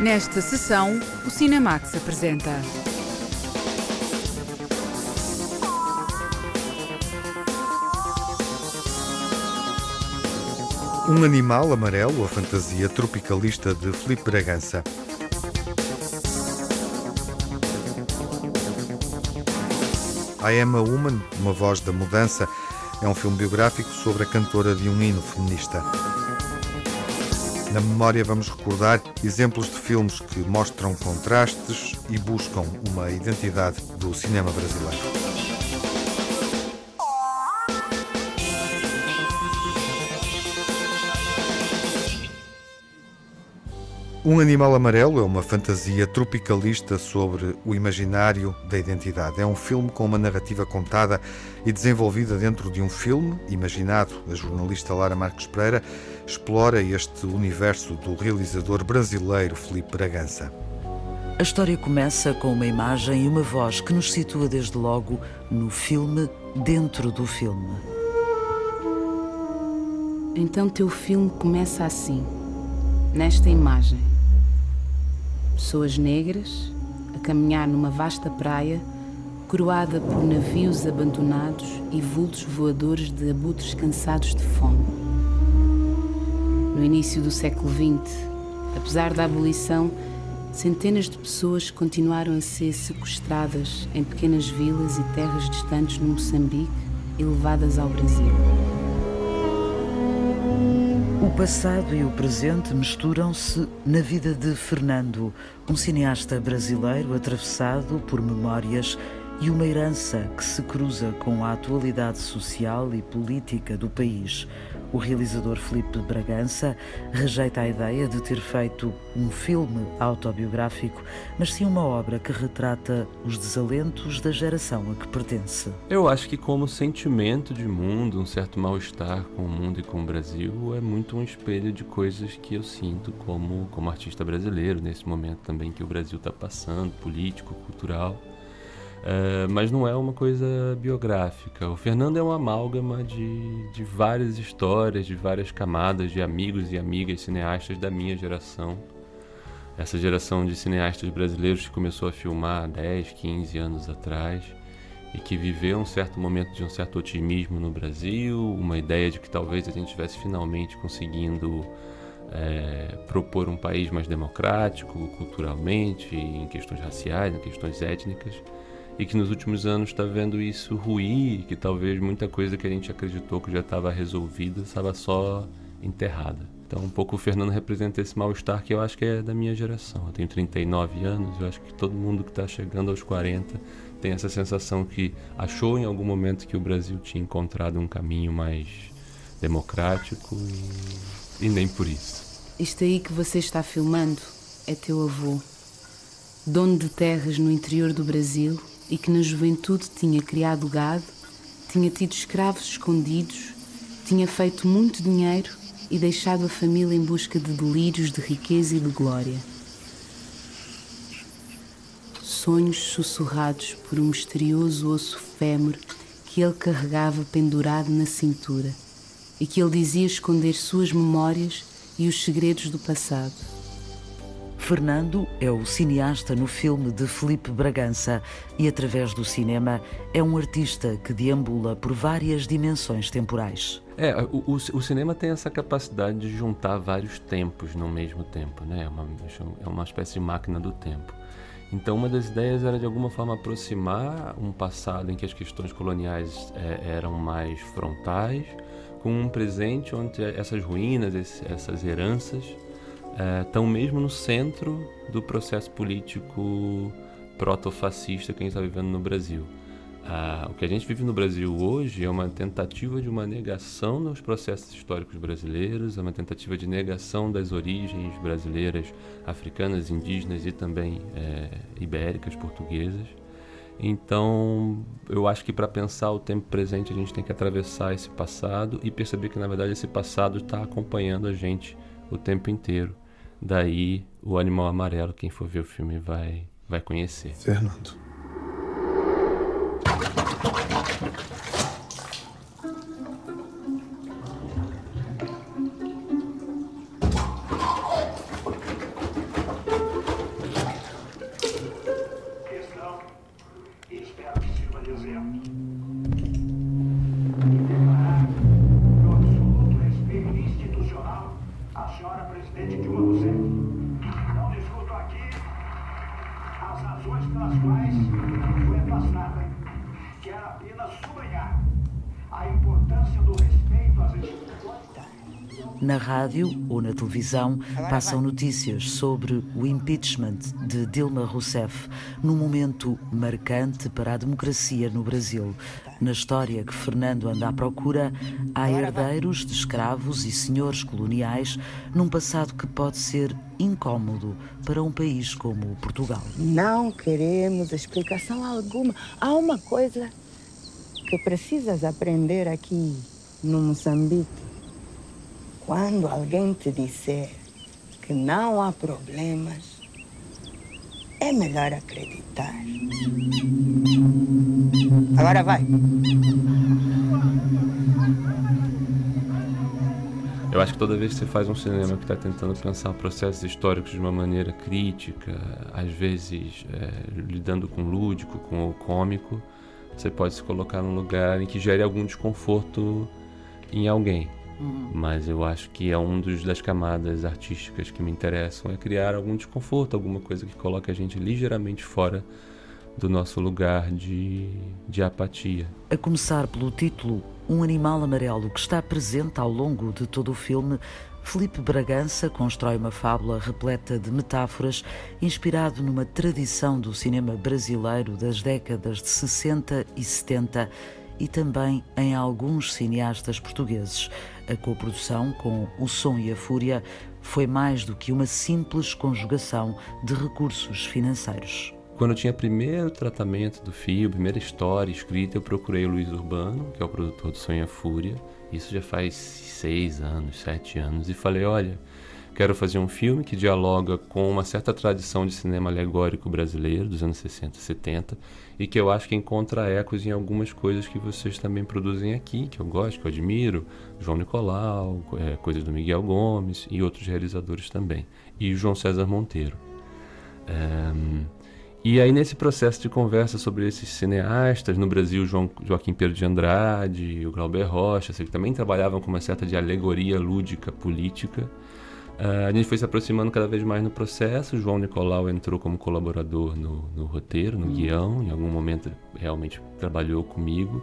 Nesta sessão, o Cinemax apresenta. Um animal amarelo, a fantasia tropicalista de Filipe Bragança. I Am a Woman, uma voz da mudança, é um filme biográfico sobre a cantora de um hino feminista. Na memória vamos recordar exemplos de filmes que mostram contrastes e buscam uma identidade do cinema brasileiro. Um Animal Amarelo é uma fantasia tropicalista sobre o imaginário da identidade. É um filme com uma narrativa contada e desenvolvida dentro de um filme imaginado. A jornalista Lara Marques Pereira explora este universo do realizador brasileiro Felipe Bragança. A história começa com uma imagem e uma voz que nos situa desde logo no filme, dentro do filme. Então teu filme começa assim, nesta imagem pessoas negras a caminhar numa vasta praia coroada por navios abandonados e vultos voadores de abutres cansados de fome. No início do século XX, apesar da abolição, centenas de pessoas continuaram a ser sequestradas em pequenas vilas e terras distantes no Moçambique e levadas ao Brasil. O passado e o presente misturam-se na vida de Fernando, um cineasta brasileiro atravessado por memórias e uma herança que se cruza com a atualidade social e política do país. O realizador Felipe Bragança rejeita a ideia de ter feito um filme autobiográfico, mas sim uma obra que retrata os desalentos da geração a que pertence. Eu acho que, como sentimento de mundo, um certo mal-estar com o mundo e com o Brasil, é muito um espelho de coisas que eu sinto como, como artista brasileiro, nesse momento também que o Brasil está passando, político, cultural. Uh, mas não é uma coisa biográfica. O Fernando é uma amálgama de, de várias histórias, de várias camadas de amigos e amigas cineastas da minha geração. Essa geração de cineastas brasileiros que começou a filmar 10, 15 anos atrás e que viveu um certo momento de um certo otimismo no Brasil, uma ideia de que talvez a gente estivesse finalmente conseguindo é, propor um país mais democrático culturalmente, em questões raciais, em questões étnicas e que nos últimos anos está vendo isso ruir, que talvez muita coisa que a gente acreditou que já estava resolvida estava só enterrada. Então, um pouco o Fernando representa esse mal-estar que eu acho que é da minha geração. Eu tenho 39 anos, eu acho que todo mundo que está chegando aos 40 tem essa sensação que achou em algum momento que o Brasil tinha encontrado um caminho mais democrático e, e nem por isso. Isto aí que você está filmando é teu avô, dono de terras no interior do Brasil e que na juventude tinha criado gado, tinha tido escravos escondidos, tinha feito muito dinheiro e deixado a família em busca de delírios de riqueza e de glória. Sonhos sussurrados por um misterioso osso fêmur que ele carregava pendurado na cintura e que ele dizia esconder suas memórias e os segredos do passado. Fernando é o cineasta no filme de Felipe Bragança e, através do cinema, é um artista que deambula por várias dimensões temporais. É, o, o, o, cinema tem essa capacidade de juntar vários tempos no mesmo tempo, né? É uma, é uma espécie de máquina do tempo. Então, uma das ideias era de alguma forma aproximar um passado em que as questões coloniais é, eram mais frontais, com um presente onde essas ruínas, essas heranças estão é, mesmo no centro do processo político proto-fascista que a gente está vivendo no Brasil. Ah, o que a gente vive no Brasil hoje é uma tentativa de uma negação dos processos históricos brasileiros, é uma tentativa de negação das origens brasileiras, africanas, indígenas e também é, ibéricas, portuguesas. Então, eu acho que para pensar o tempo presente a gente tem que atravessar esse passado e perceber que na verdade esse passado está acompanhando a gente o tempo inteiro. Daí o animal amarelo, quem for ver o filme vai, vai conhecer. Fernando. Na rádio ou na televisão passam notícias sobre o impeachment de Dilma Rousseff, num momento marcante para a democracia no Brasil. Na história que Fernando anda à procura, há herdeiros de escravos e senhores coloniais num passado que pode ser incômodo para um país como Portugal. Não queremos explicação alguma. Há uma coisa que precisas aprender aqui no Moçambique. Quando alguém te disser que não há problemas, é melhor acreditar. Agora vai. Eu acho que toda vez que você faz um cinema que está tentando pensar processos históricos de uma maneira crítica, às vezes é, lidando com o lúdico, com o cômico, você pode se colocar num lugar em que gere algum desconforto em alguém. Uhum. Mas eu acho que é um dos das camadas artísticas que me interessam é criar algum desconforto, alguma coisa que coloque a gente ligeiramente fora do nosso lugar de, de apatia. A começar pelo título Um Animal Amarelo, que está presente ao longo de todo o filme, Felipe Bragança constrói uma fábula repleta de metáforas, inspirado numa tradição do cinema brasileiro das décadas de 60 e 70 e também em alguns cineastas portugueses. A coprodução com O Som e a Fúria foi mais do que uma simples conjugação de recursos financeiros. Quando eu tinha primeiro tratamento do filme, primeira história escrita, eu procurei o Luiz Urbano, que é o produtor do Sonha Fúria. Isso já faz seis anos, sete anos. E falei: olha, quero fazer um filme que dialoga com uma certa tradição de cinema alegórico brasileiro dos anos 60 e 70 e que eu acho que encontra ecos em algumas coisas que vocês também produzem aqui, que eu gosto, que eu admiro, João Nicolau, é, coisas do Miguel Gomes e outros realizadores também, e João César Monteiro. Um, e aí, nesse processo de conversa sobre esses cineastas, no Brasil, João, Joaquim Pedro de Andrade, o Glauber Rocha, que também trabalhavam com uma certa de alegoria lúdica política. Uh, a gente foi se aproximando cada vez mais no processo. O João Nicolau entrou como colaborador no, no roteiro, no hum. guião. Em algum momento, realmente trabalhou comigo.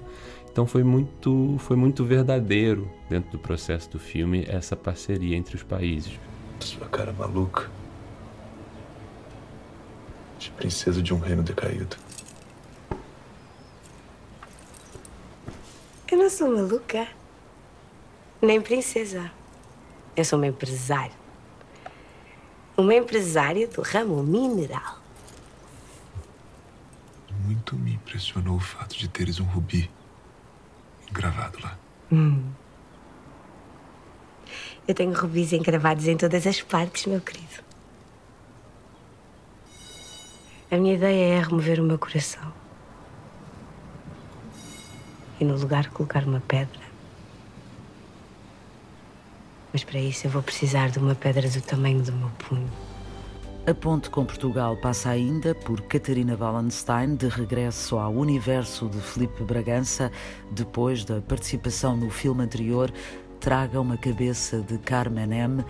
Então, foi muito, foi muito verdadeiro dentro do processo do filme essa parceria entre os países. Sua cara maluca de princesa de um reino decaído. Eu não sou maluca, nem princesa. Eu sou uma empresária. Uma empresária do ramo mineral. Muito me impressionou o fato de teres um rubi engravado lá. Hum. Eu tenho rubis engravados em todas as partes, meu querido. A minha ideia é remover o meu coração. E no lugar colocar uma pedra. Mas para isso eu vou precisar de uma pedra do tamanho do meu punho. A ponte com Portugal passa ainda por Catarina Wallenstein, de regresso ao universo de Felipe Bragança, depois da participação no filme anterior, Traga uma cabeça de Carmen M.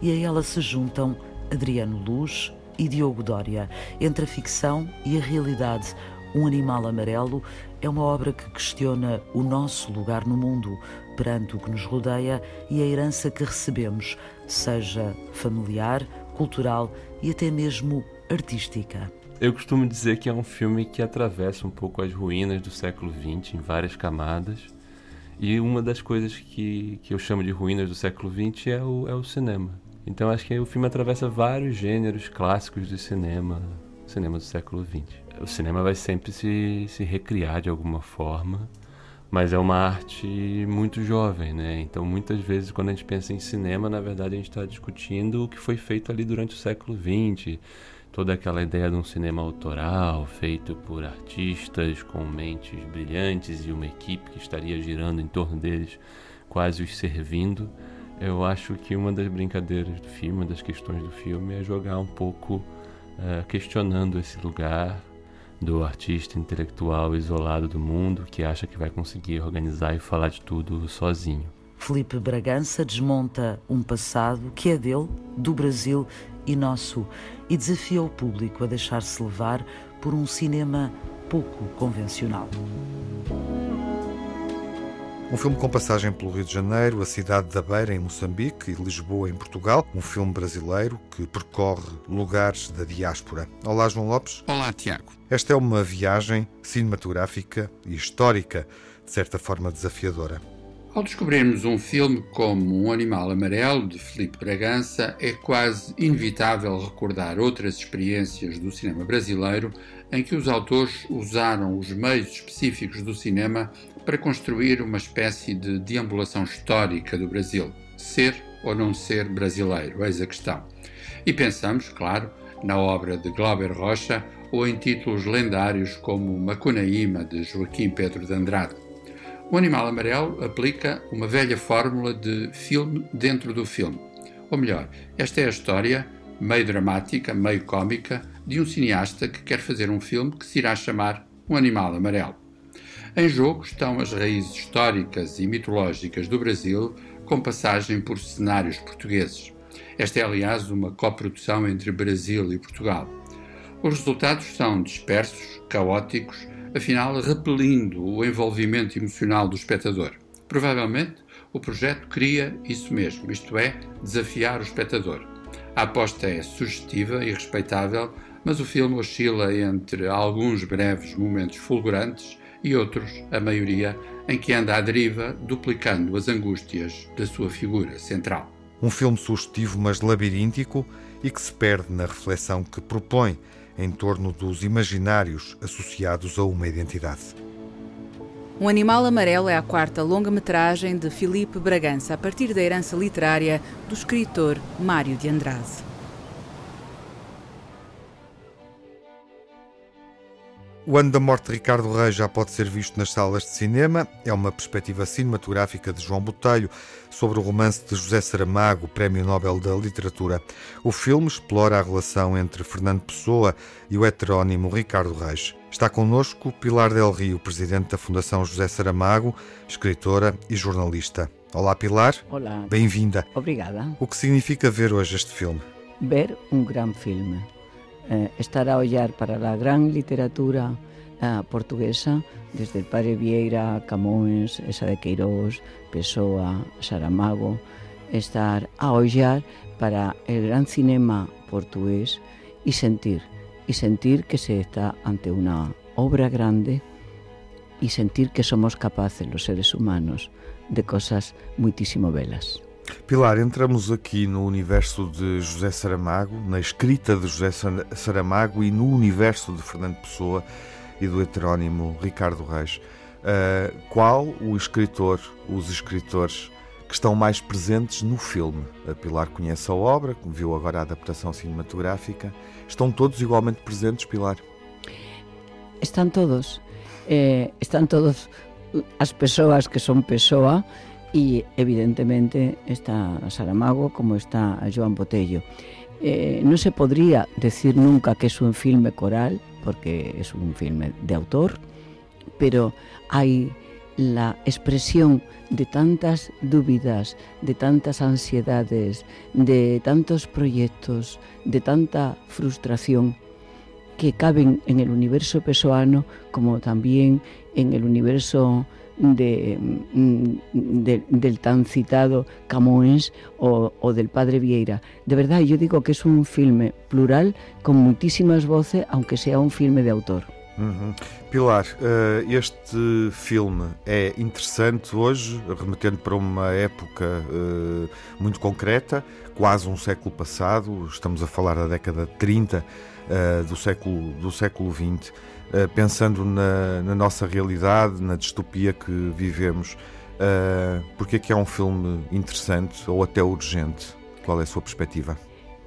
E a ela se juntam Adriano Luz, e Diogo Dória. Entre a ficção e a realidade, Um Animal Amarelo é uma obra que questiona o nosso lugar no mundo, perante o que nos rodeia e a herança que recebemos, seja familiar, cultural e até mesmo artística. Eu costumo dizer que é um filme que atravessa um pouco as ruínas do século XX em várias camadas. E uma das coisas que, que eu chamo de ruínas do século XX é o, é o cinema. Então acho que o filme atravessa vários gêneros clássicos de cinema, cinema do século XX. O cinema vai sempre se, se recriar de alguma forma, mas é uma arte muito jovem, né? Então muitas vezes quando a gente pensa em cinema, na verdade a gente está discutindo o que foi feito ali durante o século XX, toda aquela ideia de um cinema autoral feito por artistas com mentes brilhantes e uma equipe que estaria girando em torno deles, quase os servindo. Eu acho que uma das brincadeiras do filme, uma das questões do filme é jogar um pouco uh, questionando esse lugar do artista intelectual isolado do mundo que acha que vai conseguir organizar e falar de tudo sozinho. Felipe Bragança desmonta um passado que é dele, do Brasil e nosso, e desafia o público a deixar-se levar por um cinema pouco convencional. Um filme com passagem pelo Rio de Janeiro, a cidade da Beira, em Moçambique, e Lisboa, em Portugal. Um filme brasileiro que percorre lugares da diáspora. Olá, João Lopes. Olá, Tiago. Esta é uma viagem cinematográfica e histórica, de certa forma desafiadora. Ao descobrirmos um filme como Um Animal Amarelo, de Felipe Bragança, é quase inevitável recordar outras experiências do cinema brasileiro em que os autores usaram os meios específicos do cinema para construir uma espécie de deambulação histórica do Brasil. Ser ou não ser brasileiro, eis a questão. E pensamos, claro, na obra de Glauber Rocha ou em títulos lendários como Macunaíma, de Joaquim Pedro de Andrade. O Animal Amarelo aplica uma velha fórmula de filme dentro do filme. Ou melhor, esta é a história, meio dramática, meio cômica, de um cineasta que quer fazer um filme que se irá chamar Um Animal Amarelo. Em jogo estão as raízes históricas e mitológicas do Brasil, com passagem por cenários portugueses. Esta é, aliás, uma coprodução entre Brasil e Portugal. Os resultados são dispersos, caóticos, afinal repelindo o envolvimento emocional do espectador. Provavelmente, o projeto cria isso mesmo, isto é, desafiar o espectador. A aposta é sugestiva e respeitável, mas o filme oscila entre alguns breves momentos fulgurantes e outros, a maioria, em que anda à deriva, duplicando as angústias da sua figura central. Um filme sugestivo, mas labiríntico e que se perde na reflexão que propõe em torno dos imaginários associados a uma identidade. Um Animal Amarelo é a quarta longa-metragem de Filipe Bragança, a partir da herança literária do escritor Mário de Andrade. O ano da morte de Ricardo Reis já pode ser visto nas salas de cinema. É uma perspectiva cinematográfica de João Botelho sobre o romance de José Saramago, Prémio Nobel da Literatura. O filme explora a relação entre Fernando Pessoa e o heterónimo Ricardo Reis. Está connosco Pilar Del Rio, presidente da Fundação José Saramago, escritora e jornalista. Olá, Pilar. Olá. Bem-vinda. Obrigada. O que significa ver hoje este filme? Ver um grande filme eh, estar a ollar para a gran literatura eh, portuguesa, desde el padre Vieira, Camões, esa de Queiroz, Pessoa, Saramago, estar a ollar para el gran cinema portugués y sentir, y sentir que se está ante una obra grande y sentir que somos capaces, los seres humanos, de cosas muitísimo belas. Pilar, entramos aqui no universo de José Saramago, na escrita de José Saramago e no universo de Fernando Pessoa e do heterónimo Ricardo Reis. Uh, qual o escritor, os escritores que estão mais presentes no filme? A Pilar conhece a obra, viu agora a adaptação cinematográfica. Estão todos igualmente presentes, Pilar? Estão todos. Eh, estão todos as pessoas que são pessoa y evidentemente está Saramago como está Joan Botello. Eh, no se podría decir nunca que es un filme coral, porque es un filme de autor, pero hay la expresión de tantas dudas, de tantas ansiedades, de tantos proyectos, de tanta frustración que caben en el universo pesoano como también en el universo de, mm, de, del tan citado Camões o, o, del padre Vieira. De verdad, yo digo que es un filme plural con muitísimas voces, aunque sea un filme de autor. Pilar, uh, este filme é interessante hoje, remetendo para uma época uh, muito concreta, quase um século passado, estamos a falar da década de 30 uh, eh, do, século, do século XX. Eh, pensando na, na, nossa realidade, na distopia que vivemos, porque é que é um filme interessante ou até urgente? Qual é a sua perspectiva?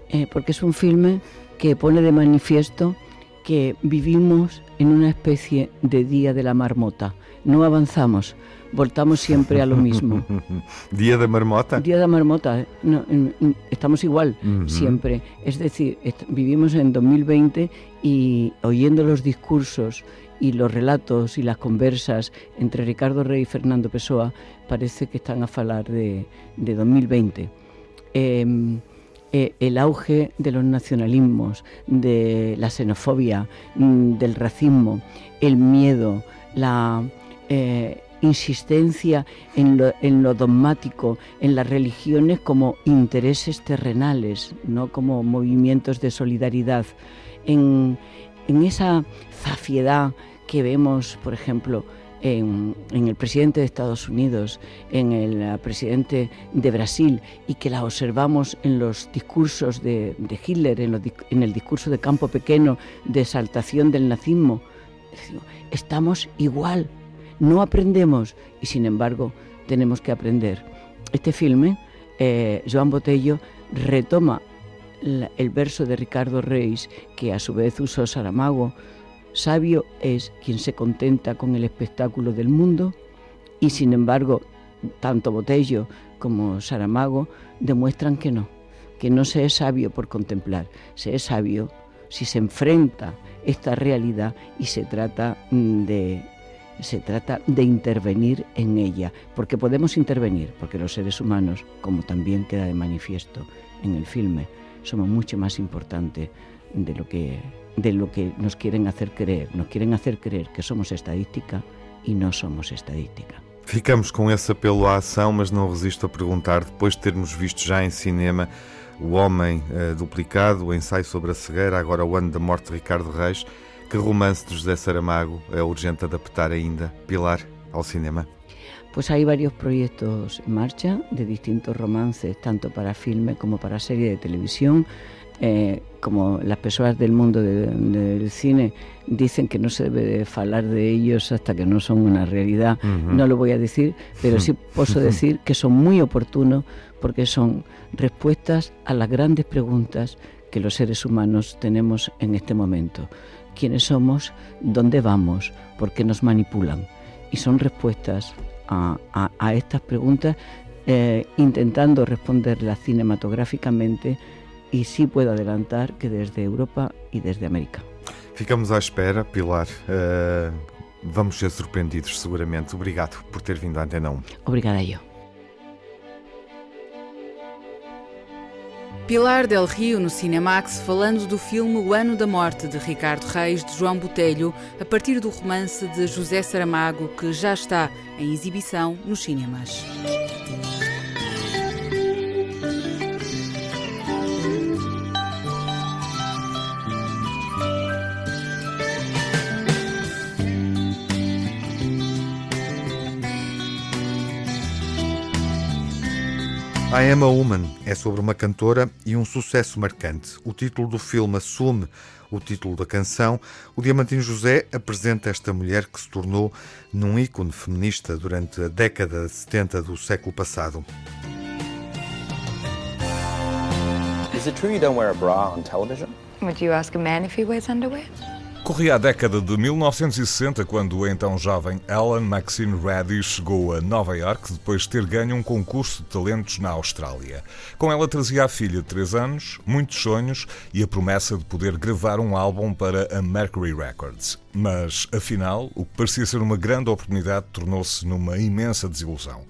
É porque é um filme que pone de manifiesto que vivimos en una especie de día de la marmota. No avanzamos, voltamos siempre a lo mismo. ¿Día de marmota? Día de marmota, ¿eh? no, estamos igual uh -huh. siempre. Es decir, vivimos en 2020 y oyendo los discursos y los relatos y las conversas entre Ricardo Rey y Fernando Pessoa, parece que están a falar de, de 2020. Eh, eh, el auge de los nacionalismos, de la xenofobia, mm, del racismo, el miedo, la, eh, insistencia en lo, dogmático, en las religiones como intereses terrenales, no como movimientos de solidaridad, en, en esa zafiedad que vemos, por ejemplo, en, el presidente de Estados Unidos, en el presidente de Brasil y que la observamos en los discursos de, Hitler, en, en, el discurso de Campo Pequeño de exaltación del nazismo. Estamos igual, no aprendemos y sin embargo tenemos que aprender. Este filme, eh, Joan Botello, retoma el verso de Ricardo Reis, que a su vez usó Saramago, Sabio es quien se contenta con el espectáculo del mundo y sin embargo tanto Botello como Saramago demuestran que no, que no se es sabio por contemplar, se es sabio si se enfrenta esta realidad y se trata mm, de se trata de intervenir en ella, porque podemos intervenir, porque los seres humanos, como también queda de manifiesto en el filme, somos mucho más importantes de lo que de lo que nos quieren hacer creer. Nos quieren hacer creer que somos estadística e não somos estadística. Ficamos com esse apelo à ação, mas não resisto a perguntar, depois de termos visto já em cinema O Homem uh, Duplicado, o ensaio sobre a cegueira, agora o ano da morte de Ricardo Reis, que romance de José Saramago é urgente adaptar ainda, Pilar, ao cinema? Pues hay varios proyectos en marcha de distintos romances, tanto para filme como para serie de televisión. Eh, como las personas del mundo del cine dicen que no se debe de hablar de ellos hasta que no son una realidad, no lo voy a decir, pero sí puedo decir que son muy oportunos porque son respuestas a las grandes preguntas que los seres humanos tenemos en este momento. ¿Quiénes somos? ¿Dónde vamos? ¿Por qué nos manipulan? Y son respuestas a, estas preguntas eh, intentando responderlas cinematográficamente e sim puedo adelantar que desde Europa e desde América. Ficamos à espera, Pilar. Uh, vamos ser surpreendidos, seguramente. Obrigado por ter vindo à Antena 1. Obrigada eu. Pilar Del Rio no Cinemax, falando do filme O Ano da Morte de Ricardo Reis, de João Botelho, a partir do romance de José Saramago, que já está em exibição nos cinemas. I Am a Woman é sobre uma cantora e um sucesso marcante. O título do filme assume o título da canção. O Diamantino José apresenta esta mulher que se tornou num ícone feminista durante a década de 70 do século passado. Is it true you don't wear a bra on television? Would you ask a man if he wears underwear? Corria a década de 1960 quando a então jovem Ellen Maxine Reddy chegou a Nova York depois de ter ganho um concurso de talentos na Austrália. Com ela trazia a filha de 3 anos, muitos sonhos e a promessa de poder gravar um álbum para a Mercury Records. Mas, afinal, o que parecia ser uma grande oportunidade tornou-se numa imensa desilusão.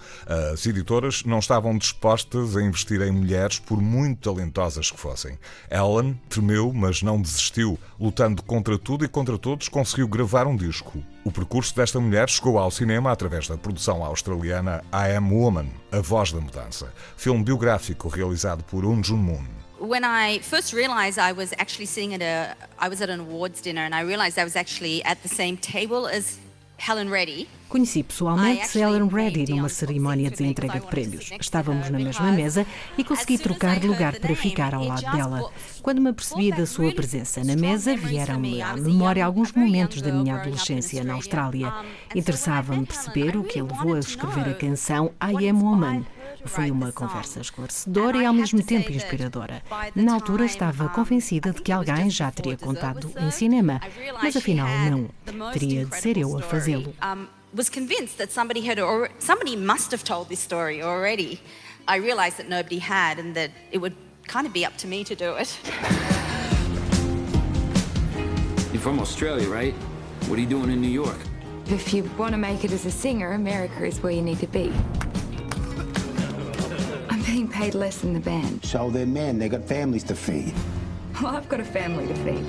As editoras não estavam dispostas a investir em mulheres, por muito talentosas que fossem. Ellen tremeu, mas não desistiu. Lutando contra tudo e contra todos, conseguiu gravar um disco. O percurso desta mulher chegou ao cinema através da produção australiana I Am Woman, A Voz da Mudança, filme biográfico realizado por Um Jun Moon. When I first realized I was actually sitting at a, I was at an awards dinner and I realized I was actually at the same table as Helen Reddy. Conheci pessoalmente Helen Reddy numa cerimónia de entrega de prémios. Estávamos na mesma mesa e consegui trocar de lugar para ficar ao lado dela. Quando me apercebi da sua presença na mesa, vieram-me à memória alguns momentos da minha adolescência na Austrália. Interessava-me perceber o que a levou a escrever a canção I Am Woman. Foi uma conversa esclarecedora e ao mesmo tempo inspiradora. Na altura estava convencida de que alguém já teria contado em cinema, mas afinal não. Teria de ser eu a fazê-lo. was convinced that somebody had or somebody must have told this story already. I realized that nobody had and that it would kind of be up to me to do it. You're from Australia, right? What are you doing in New York? If you want to make it as a singer, America is where you need to be. Being paid less than the band. So they're men, they got families to feed. Well, I've got a family to feed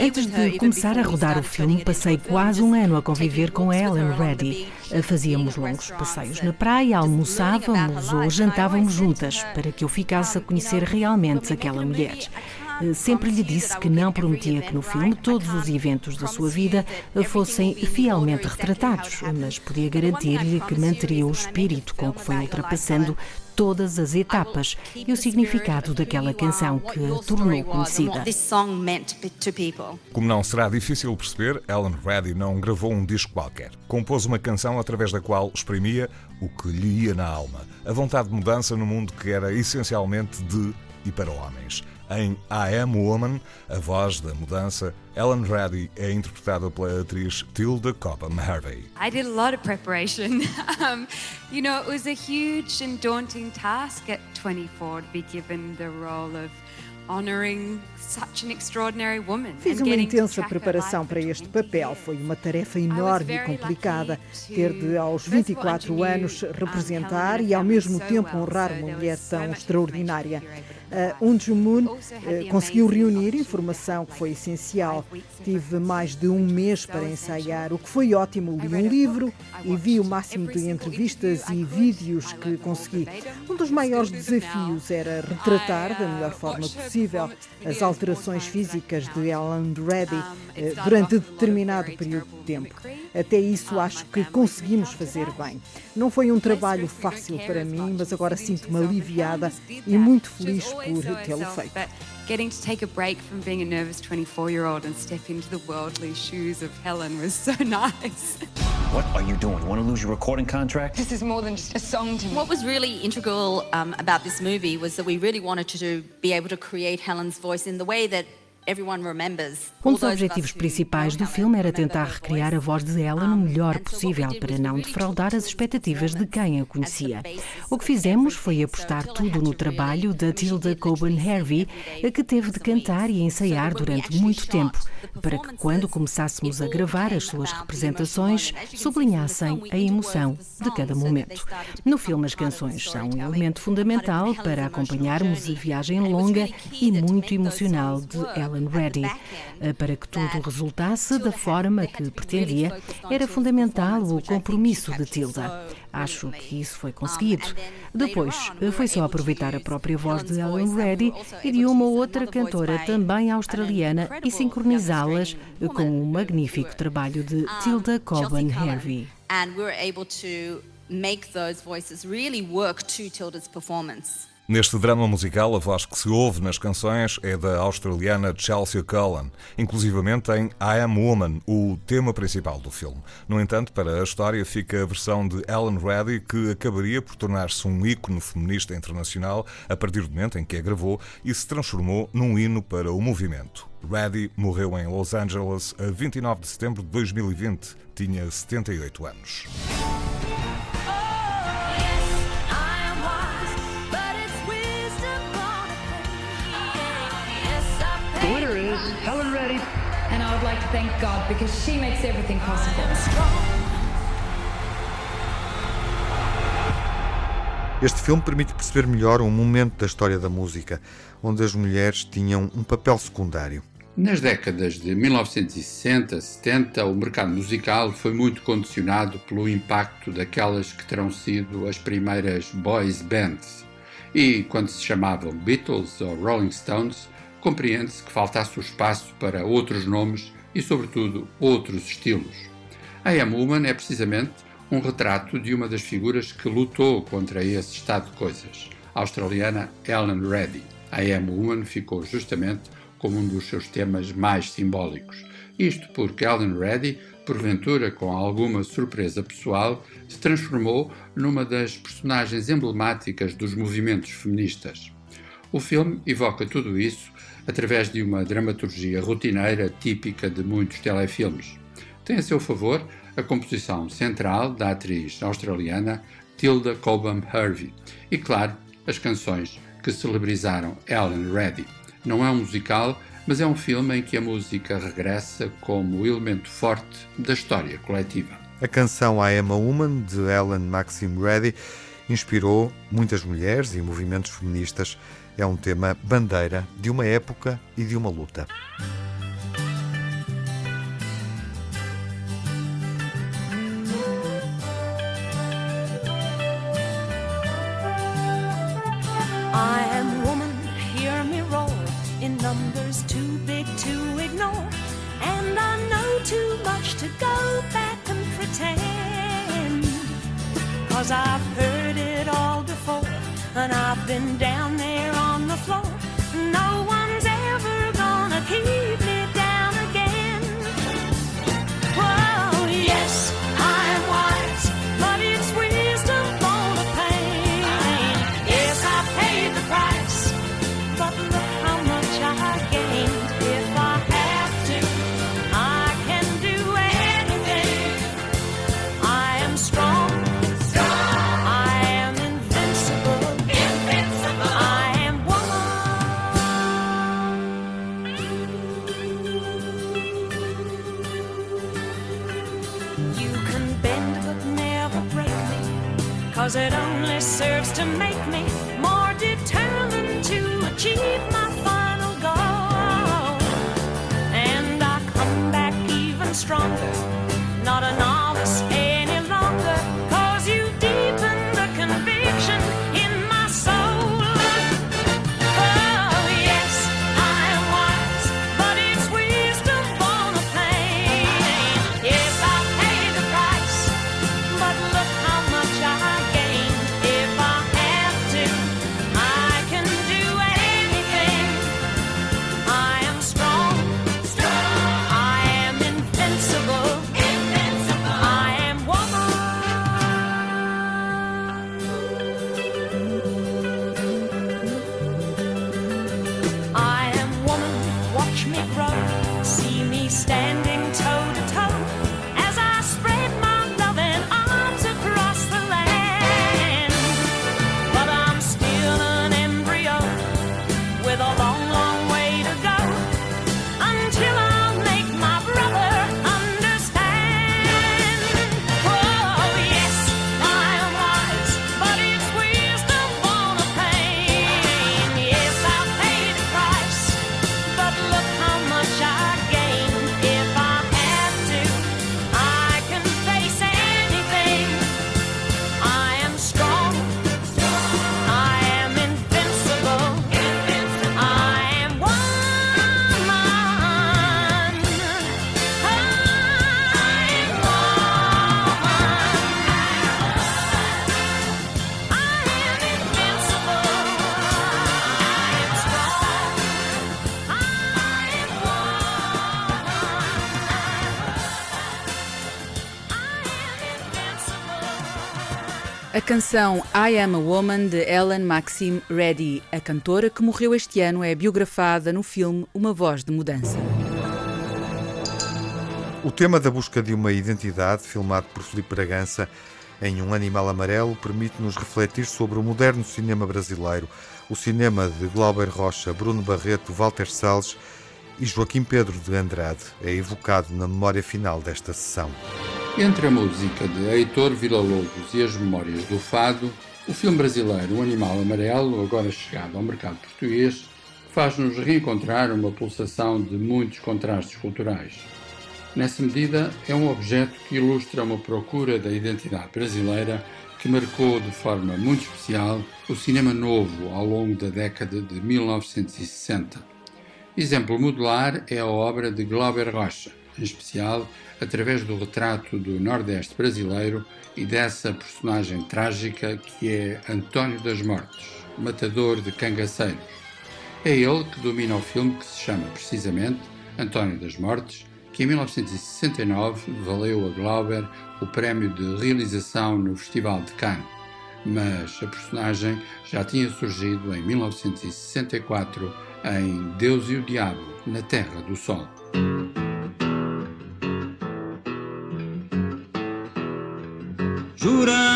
Antes de começar a rodar o filme, passei quase um ano a conviver com Ellen Reddy. Fazíamos longos passeios na praia, almoçávamos ou jantávamos juntas para que eu ficasse a conhecer realmente aquela mulher. Eh, sempre lhe disse que não prometia que no filme todos os eventos da sua vida fossem fielmente retratados, mas podia garantir-lhe que manteria o espírito com que foi ultrapassando todas as etapas e o significado daquela canção que a tornou conhecida. Como não será difícil perceber, Ellen Reddy não gravou um disco qualquer. Compôs uma canção através da qual exprimia o que lhe ia na alma, a vontade de mudança no mundo que era essencialmente de e para homens. Em I Am Woman, a voz da mudança, Ellen Reddy é interpretada pela atriz Tilda Cobham Harvey. I did a lot of preparation. um, you know, it was a huge and daunting task at 24 to be given the role of Fiz uma intensa preparação para este papel. Foi uma tarefa enorme e complicada. Ter de, aos 24 anos, representar e, ao mesmo tempo, honrar uma mulher tão extraordinária. Uh, Un Moon uh, conseguiu reunir informação que foi essencial. Tive mais de um mês para ensaiar, o que foi ótimo. Li um livro e vi o máximo de entrevistas e vídeos que consegui. Um dos maiores desafios era retratar da melhor forma possível as alterações físicas de Ellen Reddy uh, durante determinado período tempo. Até isso acho que conseguimos fazer bem. Não foi um trabalho fácil para mim, mas agora sinto-me aliviada e muito feliz por tê-lo feito. Getting to take a break from being a nervous 24 year old and step into the worldly shoes of Helen was so nice. What are you doing? You want to lose your recording contract? This is more than just a song to me. What was really integral um, about this movie was that we really wanted to be able to create Helen's voice in the way that Um dos objetivos principais do filme era tentar recriar a voz de Ellen o melhor possível para não defraudar as expectativas de quem a conhecia. O que fizemos foi apostar tudo no trabalho da Tilda Coben Harvey, que teve de cantar e ensaiar durante muito tempo, para que quando começássemos a gravar as suas representações, sublinhassem a emoção de cada momento. No filme, as canções são um elemento fundamental para acompanharmos a viagem longa e muito emocional de Ellen. Eh, para que tudo resultasse da forma que pretendia, era fundamental o compromisso de Tilda. Acho que isso foi conseguido. Depois, eh, foi só aproveitar a própria voz de Ellen Reddy e de uma outra cantora também australiana e sincronizá-las com o magnífico trabalho de Tilda Coben Harvey. And we were able to make those voices really work to Tilda's performance. Neste drama musical, a voz que se ouve nas canções é da australiana Chelsea Cullen, inclusivamente em I Am Woman, o tema principal do filme. No entanto, para a história fica a versão de Ellen Reddy, que acabaria por tornar-se um ícone feminista internacional a partir do momento em que a gravou e se transformou num hino para o movimento. Reddy morreu em Los Angeles a 29 de setembro de 2020, tinha 78 anos. Thank God because she makes everything possible. Este filme permite perceber melhor um momento da história da música, onde as mulheres tinham um papel secundário. Nas décadas de 1960, 70, o mercado musical foi muito condicionado pelo impacto daquelas que terão sido as primeiras boys bands. E quando se chamavam Beatles ou Rolling Stones, compreende-se que faltasse o espaço para outros nomes e, sobretudo, outros estilos. A Am Woman é precisamente um retrato de uma das figuras que lutou contra esse estado de coisas, a australiana Ellen Reddy. A Am Woman ficou justamente como um dos seus temas mais simbólicos. Isto porque Ellen Reddy, porventura com alguma surpresa pessoal, se transformou numa das personagens emblemáticas dos movimentos feministas. O filme evoca tudo isso através de uma dramaturgia rotineira típica de muitos telefilmes. Tem a seu favor a composição central da atriz australiana Tilda Cobham Hervey e, claro, as canções que celebrizaram Ellen Reddy. Não é um musical, mas é um filme em que a música regressa como elemento forte da história coletiva. A canção I Am a Woman, de Ellen Maxim Reddy, inspirou muitas mulheres e movimentos feministas é um tema bandeira de uma época e de uma luta. Canção I Am a Woman de Ellen Maxim Reddy, a cantora que morreu este ano, é biografada no filme Uma Voz de Mudança. O tema da busca de uma identidade, filmado por Filipe Bragança em Um Animal Amarelo, permite-nos refletir sobre o moderno cinema brasileiro, o cinema de Glauber Rocha, Bruno Barreto, Walter Salles e Joaquim Pedro de Andrade. É evocado na memória final desta sessão. Entre a música de Heitor Villa-Lobos e as memórias do fado, o filme brasileiro Um Animal Amarelo, agora chegado ao mercado português, faz-nos reencontrar uma pulsação de muitos contrastes culturais. Nessa medida, é um objeto que ilustra uma procura da identidade brasileira que marcou de forma muito especial o cinema novo ao longo da década de 1960. Exemplo modular é a obra de Glauber Rocha, em especial através do retrato do Nordeste brasileiro e dessa personagem trágica que é António das Mortes, matador de cangaceiros. É ele que domina o filme que se chama precisamente António das Mortes, que em 1969 valeu a Glauber o prémio de realização no Festival de Cannes. Mas a personagem já tinha surgido em 1964 em Deus e o Diabo, na Terra do Sol. Jura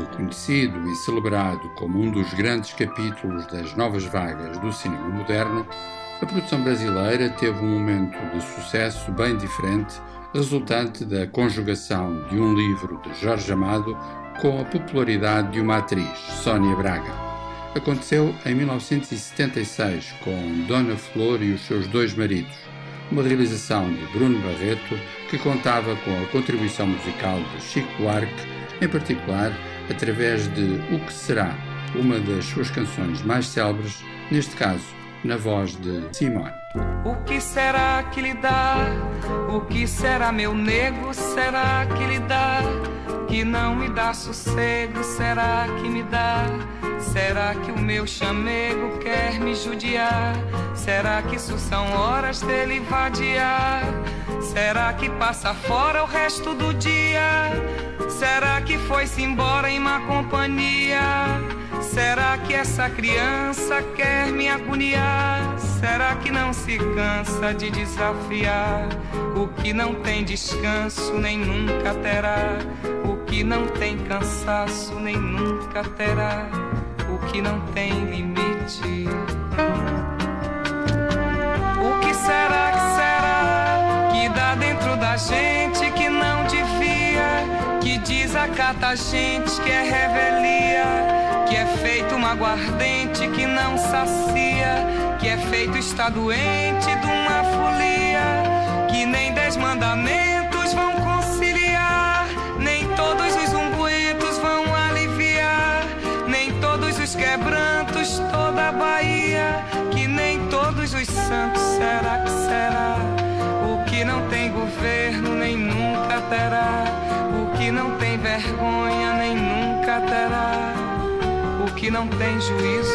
reconhecido e celebrado como um dos grandes capítulos das novas vagas do cinema moderno, a produção brasileira teve um momento de sucesso bem diferente, resultante da conjugação de um livro de Jorge Amado com a popularidade de uma atriz, Sónia Braga. Aconteceu em 1976 com Dona Flor e os seus dois maridos, uma realização de Bruno Barreto que contava com a contribuição musical de Chico Buarque, em particular através de O Que Será, uma das suas canções mais célebres, neste caso na voz de Simone. O que será que lhe dá? O que será, meu nego? Será que lhe dá? Que não me dá sossego? Será que me dá? Será que o meu chamego quer me judiar? Será que isso são horas dele vadiar? Será que passa fora o resto do dia? Será que foi-se embora em má companhia? Será que essa criança quer me agoniar? Será que não se cansa de desafiar? O que não tem descanso nem nunca terá. O que não tem cansaço nem nunca terá. O que não tem limite. O que será que será que dá dentro da gente que não devia? Que desacata a gente que é revelia, que é feito uma aguardente que não sacia, que é feito está doente de uma folia, que nem dez mandamentos vão que não tem juízo.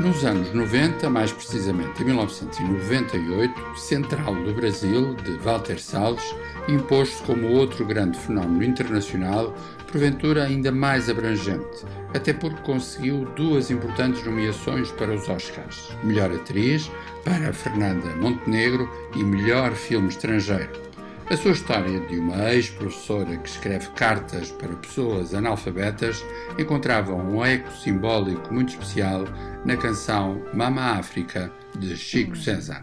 Nos anos 90, mais precisamente em 1998, Central do Brasil, de Walter Salles, impôs-se como outro grande fenómeno internacional, porventura ainda mais abrangente, até porque conseguiu duas importantes nomeações para os Oscars: Melhor Atriz, para Fernanda Montenegro, e Melhor Filme Estrangeiro. A sua história de uma ex-professora que escreve cartas para pessoas analfabetas encontrava um eco simbólico muito especial na canção Mama África de Chico César.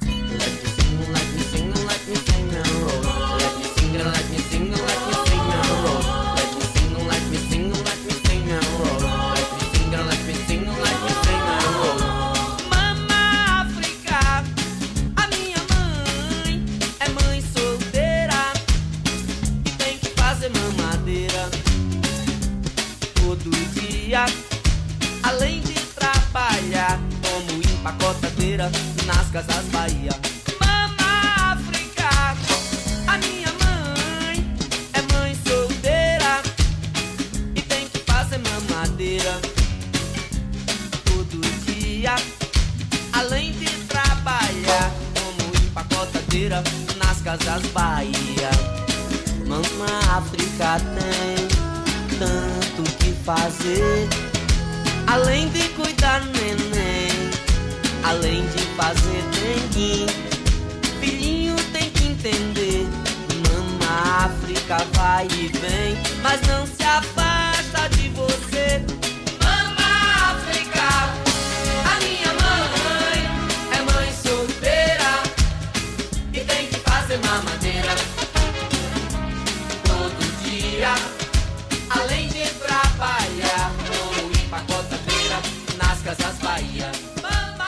Nas casas Bahia.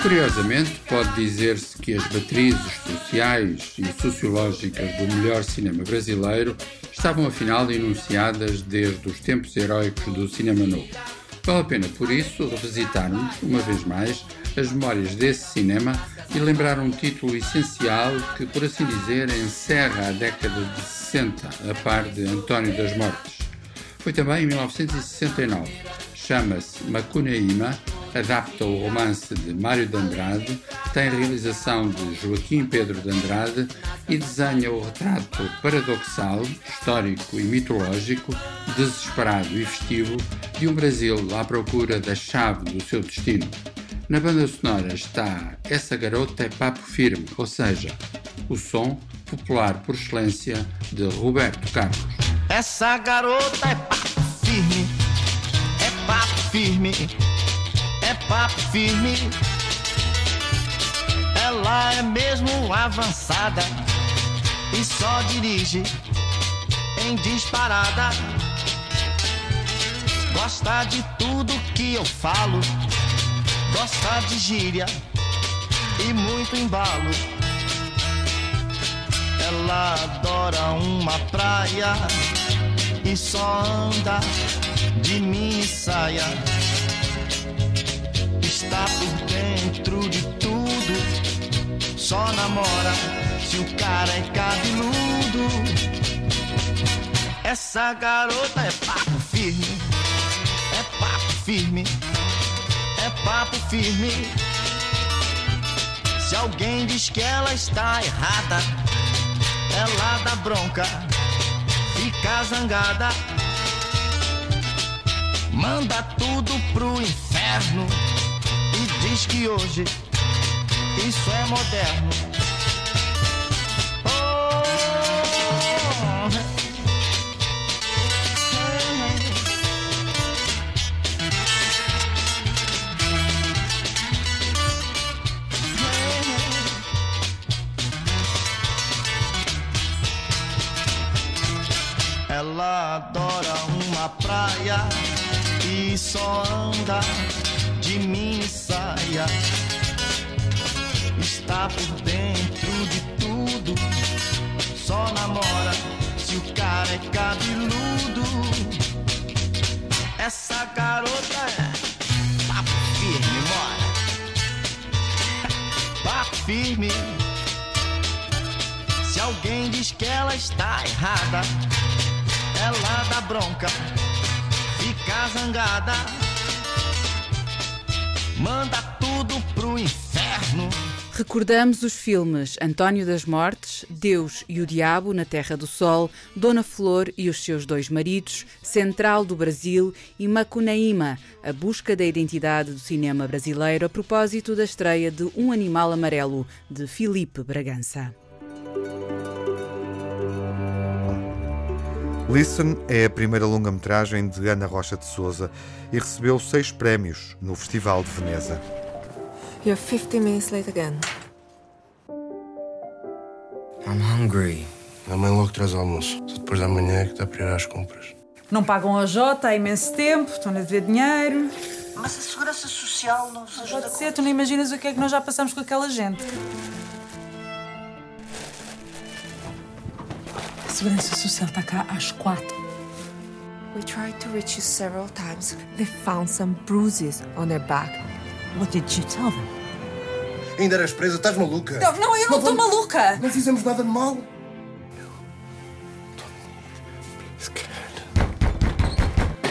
Curiosamente, pode dizer-se que as matrizes sociais e sociológicas do melhor cinema brasileiro estavam afinal enunciadas desde os tempos heróicos do cinema novo. Vale a pena, por isso, revisitarmos, uma vez mais, as memórias desse cinema e lembrar um título essencial que, por assim dizer, encerra a década de 60, a par de António das Mortes. Foi também em 1969. Chama-se Macunaíma, adapta o romance de Mário de Andrade, tem realização de Joaquim Pedro de Andrade e desenha o retrato paradoxal, histórico e mitológico, desesperado e festivo de um Brasil à procura da chave do seu destino. Na banda sonora está Essa Garota é Papo Firme, ou seja, o som popular por excelência de Roberto Carlos. Essa garota é papo firme, é papo firme, é papo firme. Ela é mesmo avançada e só dirige em disparada. Gosta de tudo que eu falo gosta de gíria e muito embalo. Ela adora uma praia e só anda de mini saia. Por dentro de tudo, só namora se o cara é cabeludo. Essa garota é papo firme, é papo firme. É papo firme. Se alguém diz que ela está errada, ela dá bronca, fica zangada, manda tudo pro inferno diz que hoje isso é moderno. Ela adora uma praia e só anda de mini saia. Está por dentro de tudo, só namora se o cara é cabeludo. Essa garota é papo firme, mora. Papo firme. Se alguém diz que ela está errada ela dá bronca, fica zangada, manda pro inferno. Recordamos os filmes António das Mortes, Deus e o Diabo na Terra do Sol, Dona Flor e os seus dois maridos, Central do Brasil e Macunaíma, a busca da identidade do cinema brasileiro a propósito da estreia de Um Animal Amarelo, de Filipe Bragança. Listen é a primeira longa-metragem de Ana Rocha de Souza e recebeu seis prémios no Festival de Veneza. You're 50 minutes late again. I'm hungry. A mãe logo traz almoço. Só depois da manhã é que dá para ir às compras. Não pagam a Jota há imenso tempo, estão a dever dinheiro. Mas a segurança social não nos ajuda. Pode ser, tu não imaginas o que é que nós já passamos com aquela gente. A segurança social está cá às quatro. We tried to reach you several times. They found some bruises on their back. What did you tell them? Ainda eras presa? Estás maluca? Não, não eu não estou maluca! Não fizemos nada de mal.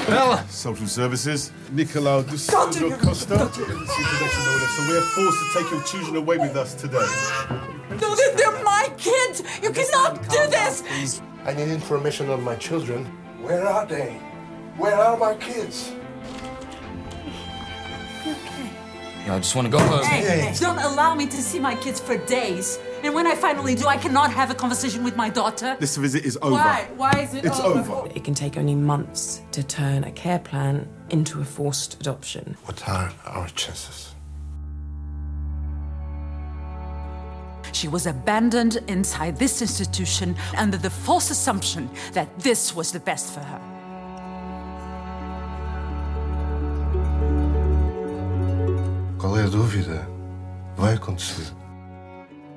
Bella! Social Services. Nicolau do Silvio Costa. So we are forced to take your children away with us today. No, they're, they're my kids! You cannot do this! I need information on my children. Where are they? Where are my kids? I just want to go home. Hey, don't allow me to see my kids for days. And when I finally do, I cannot have a conversation with my daughter. This visit is over. Why? Why is it It's over. It can take only months to turn a care plan into a forced adoption. What are our chances? She was abandoned inside this institution under the false assumption that this was the best for her. Qual é a dúvida? Vai acontecer.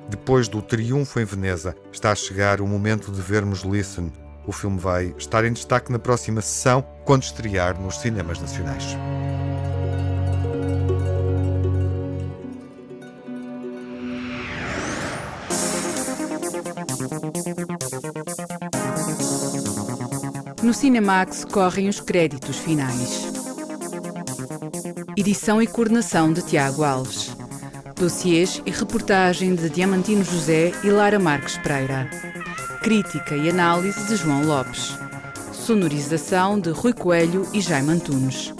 Depois do triunfo em Veneza, está a chegar o momento de vermos Listen. O filme vai estar em destaque na próxima sessão, quando estrear nos cinemas nacionais. No Cinemax correm os créditos finais. Edição e coordenação de Tiago Alves. Dossiês e reportagem de Diamantino José e Lara Marques Pereira. Crítica e análise de João Lopes. Sonorização de Rui Coelho e Jaime Antunes.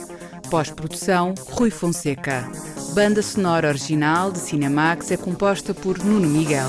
Pós-produção Rui Fonseca. Banda sonora original de Cinemax é composta por Nuno Miguel.